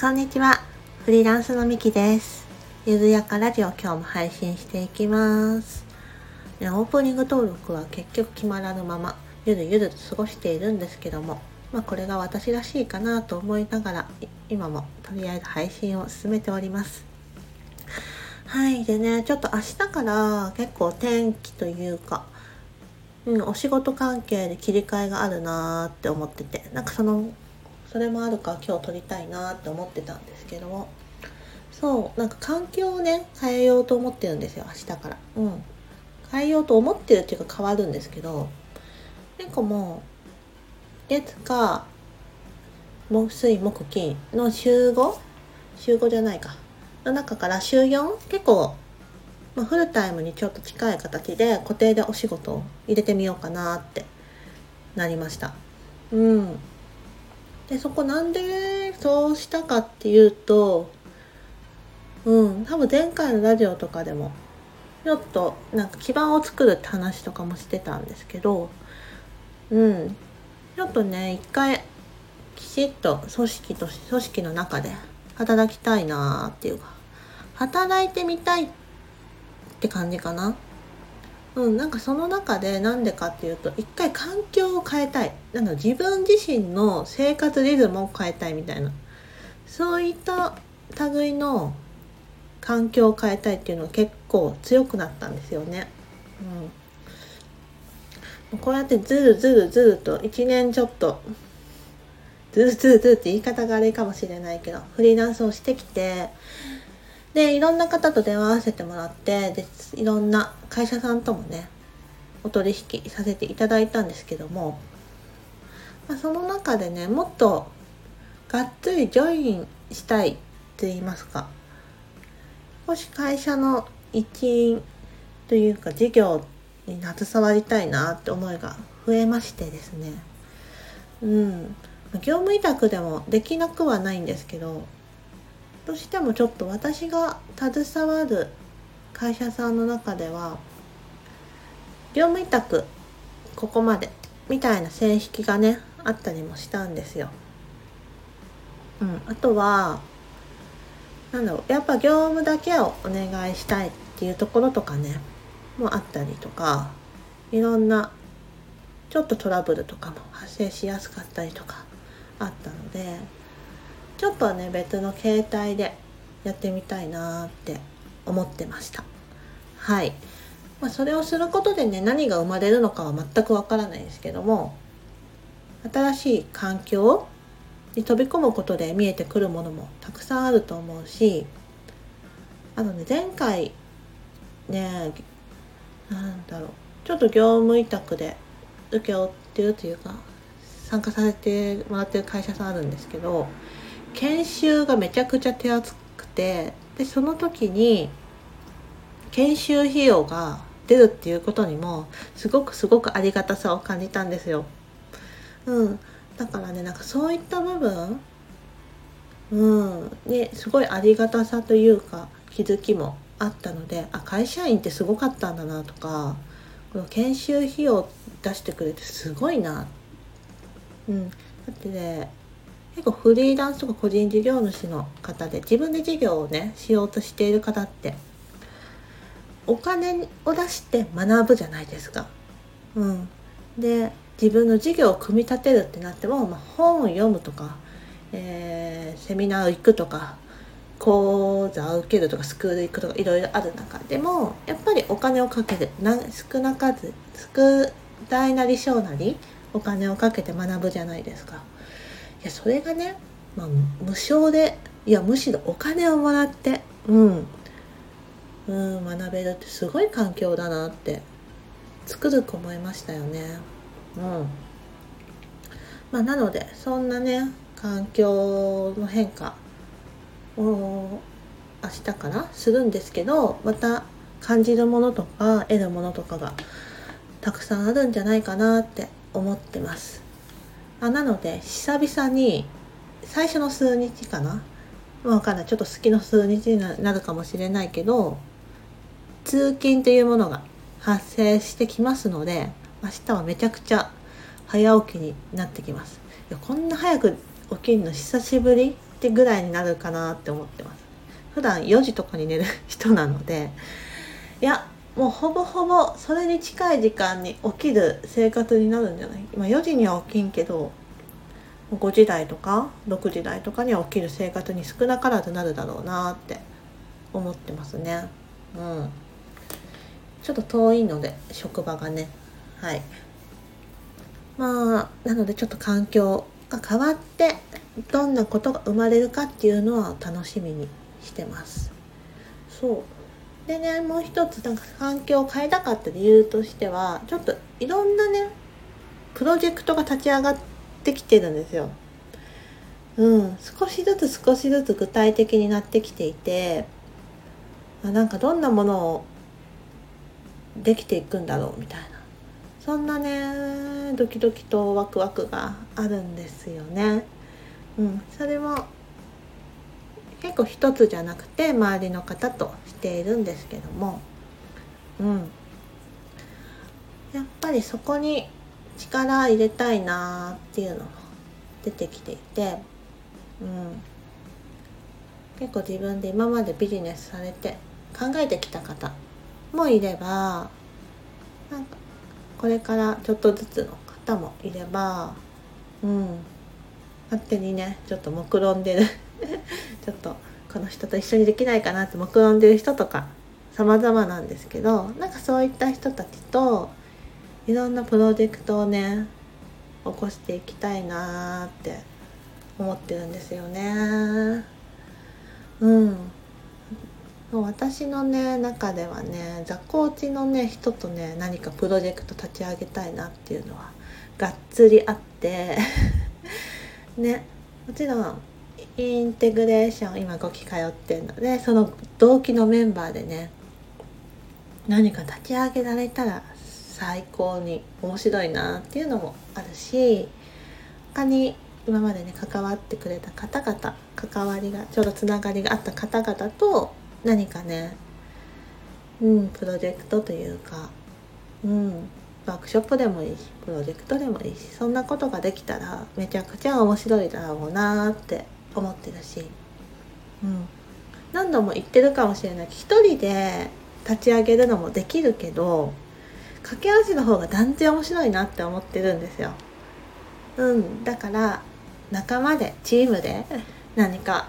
こんにちは。フリーランスのみきです。ゆずやかラジオ今日も配信していきます。オープニング登録は結局決まらぬまま、ゆるゆると過ごしているんですけども、まあこれが私らしいかなと思いながら、今もとりあえず配信を進めております。はい。でね、ちょっと明日から結構天気というか、うん、お仕事関係で切り替えがあるなーって思ってて、なんかその、それもあるか今日撮りたいなって思ってたんですけども、そう、なんか環境をね、変えようと思ってるんですよ、明日から。うん。変えようと思ってるっていうか変わるんですけど、結構もう、月か、木水木金の週 5? 週5じゃないか。の中から週 4? 結構、まあ、フルタイムにちょっと近い形で固定でお仕事を入れてみようかなってなりました。うん。で、そこなんでそうしたかっていうと、うん、多分前回のラジオとかでも、ちょっとなんか基盤を作るって話とかもしてたんですけど、うん、ちょっとね、一回きちっと組織と組織の中で働きたいなーっていうか、働いてみたいって感じかな。うん、なんかその中でなんでかっていうと一回環境を変えたい。なんか自分自身の生活リズムを変えたいみたいな。そういった類の環境を変えたいっていうのが結構強くなったんですよね。うん、こうやってずるずるずると1年ちょっとずるずるずるって言い方があれかもしれないけどフリーランスをしてきてでいろんな方と出会わせてもらってでいろんな会社さんともねお取引させていただいたんですけども、まあ、その中でねもっとがっつりジョインしたいって言いますか少し会社の一員というか事業に携わりたいなって思いが増えましてですね。うん。業務委託でもできなくはないんですけどどうしてもちょっと私が携わる会社さんの中では業務委託ここまでみたいな線引きがねあったりもしたんですよ。うん、あとはなんだろうやっぱ業務だけをお願いしたいっていうところとかねもあったりとかいろんなちょっとトラブルとかも発生しやすかったりとかあったのでとね別の形態でやってみたいなって思ってました。はい、まあ、それをすることでね何が生まれるのかは全くわからないですけども新しい環境に飛び込むことで見えてくるものもたくさんあると思うしあのね前回ねなんだろうちょっと業務委託で請け負ってるというか参加させてもらってる会社さんあるんですけど研修がめちゃくちゃ手厚くてでその時に研修費用が出るっていうことにもすごくすごくありがたさを感じたんですよ。うん、だからねなんかそういった部分うん。にすごいありがたさというか気づきもあったのであ会社員ってすごかったんだなとかこの研修費用出してくれてすごいな。うん。だってね結構フリーランスとか個人事業主の方で自分で事業をねしようとしている方ってお金を出して学ぶじゃないですか。うん、で自分の事業を組み立てるってなっても、まあ、本を読むとか、えーセミナーを行くとか講座を受けるとかスクール行くとかいろいろある中でもやっぱりお金をかけるな少な数少大なり小なりお金をかけて学ぶじゃないですか。いやそれがね、まあ、無償でいやむしろお金をもらってうん、うん、学べるってすごい環境だなってつくづく思いましたよね。うんまあ、なのでそんなね環境の変化を明日からするんですけどまた感じるものとか得るものとかがたくさんあるんじゃないかなって思ってます。あなので久々に最初の数日かな？わかんない。ちょっと好きの数日にななるかもしれないけど通勤というものが発生してきますので明日はめちゃくちゃ早起きになってきます。いやこんな早く起きるの久しぶりってぐらいになるかなって思ってます。普段4時とかに寝る人なのでいやもうほぼほぼそれに近い時間に起きる生活になるんじゃない？今4時には起きんけど5時台とか6時台とかには起きる生活に少なからずなるだろうなって思ってますね。うん。ちょっと遠いので職場がね。はい。まあなのでちょっと環境が変わってどんなことが生まれるかっていうのは楽しみにしてます。そう。でねもう一つなんか環境を変えたかった理由としてはちょっといろんなねプロジェクトが立ち上がってきてるんですようん少しずつ少しずつ具体的になってきていてなんかどんなものをできていくんだろうみたいなそんなねドキドキとワクワクがあるんですよね。うん、それも結構一つじゃなくて周りの方としているんですけども、うん、やっぱりそこに力入れたいなっていうのも出てきていて、うん、結構自分で今までビジネスされて考えてきた方もいればなんかこれからちょっとずつの方もいればうん。勝手にねちょっと目論んでる。ちょっとこの人と一緒にできないかなって目論んでる人とか様々なんですけどなんかそういった人たちといろんなプロジェクトをね起こしていきたいなーって思ってるんですよね。うん。私のね中ではね座コーチのね人とね何かプロジェクト立ち上げたいなっていうのはがっつりあって。ね。もちろんインテグレーション今5期通ってるのでその同期のメンバーでね何か立ち上げられたら最高に面白いなっていうのもあるし他に今までね関わってくれた方々関わりがちょうどつながりがあった方々と何かねうんプロジェクトというかうんワークショップでもいいしプロジェクトでもいいしそんなことができたらめちゃくちゃ面白いだろうなって思ってるし、うん、何度も言ってるかもしれない。一人で立ち上げるのもできるけど駆け足の方が断然面白いなって思ってるんですよ。うん、だから仲間でチームで何か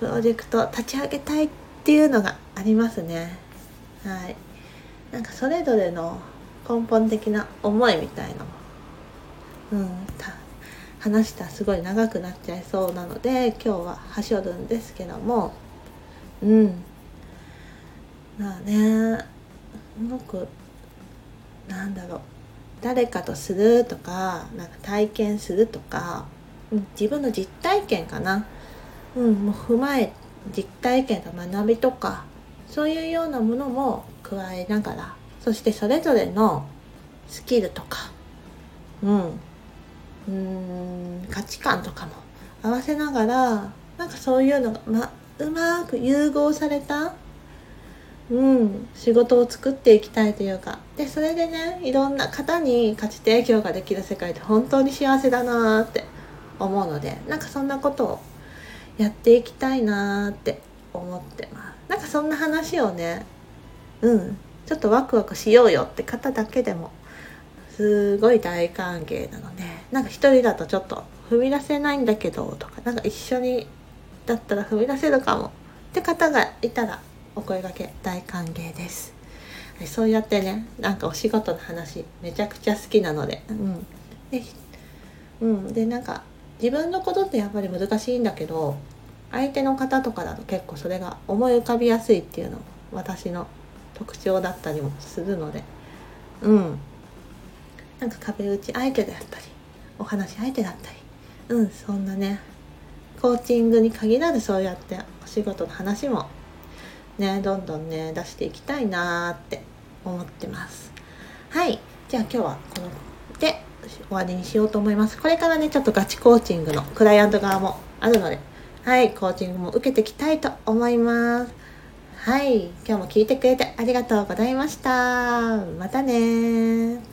プロジェクト立ち上げたいっっていうのがありますね。はい。なんかそれぞれの根本的な思いみたいのもうん。話したらすごい長くなっちゃいそうなので今日ははしょるんですけども。うん。まあねすごくなんだろう。誰かとするとかなんか体験するとか、うん、自分の実体験かな、うん、もう踏まえ実体験の学びとかそういうようなものも加えながらそしてそれぞれのスキルとか。うん。うん価値観とかも合わせながらなんかそういうのが、ま、うまく融合されたうん仕事を作っていきたいというか。でそれでねいろんな方に価値提供ができる世界って本当に幸せだなって思うのでなんかそんなことをやっていきたいなって思ってます。なんかそんな話をねうんちょっとワクワクしようよって方だけでもすごい大歓迎なのでなんか一人だとちょっと踏み出せないんだけどとかなんか一緒にだったら踏み出せるかも。って方がいたらお声がけ大歓迎です。そうやってねなんかお仕事の話めちゃくちゃ好きなので。うん。で,、うん、でなんか自分のことってやっぱり難しいんだけど相手の方とかだと結構それが思い浮かびやすいっていうのも私の特徴だったりもするので。うん。なんか壁打ち相手であったりお話相手だったり。うんそんなね。コーチングに限らずそうやってお仕事の話もねどんどんね出していきたいなーって思ってます。はい。じゃあ今日はこので終わりにしようと思います。これからね、ちょっとガチコーチングのクライアント側もあるので、はい、コーチングも受けていきたいと思います。はい、今日も聞いてくれてありがとうございました。またね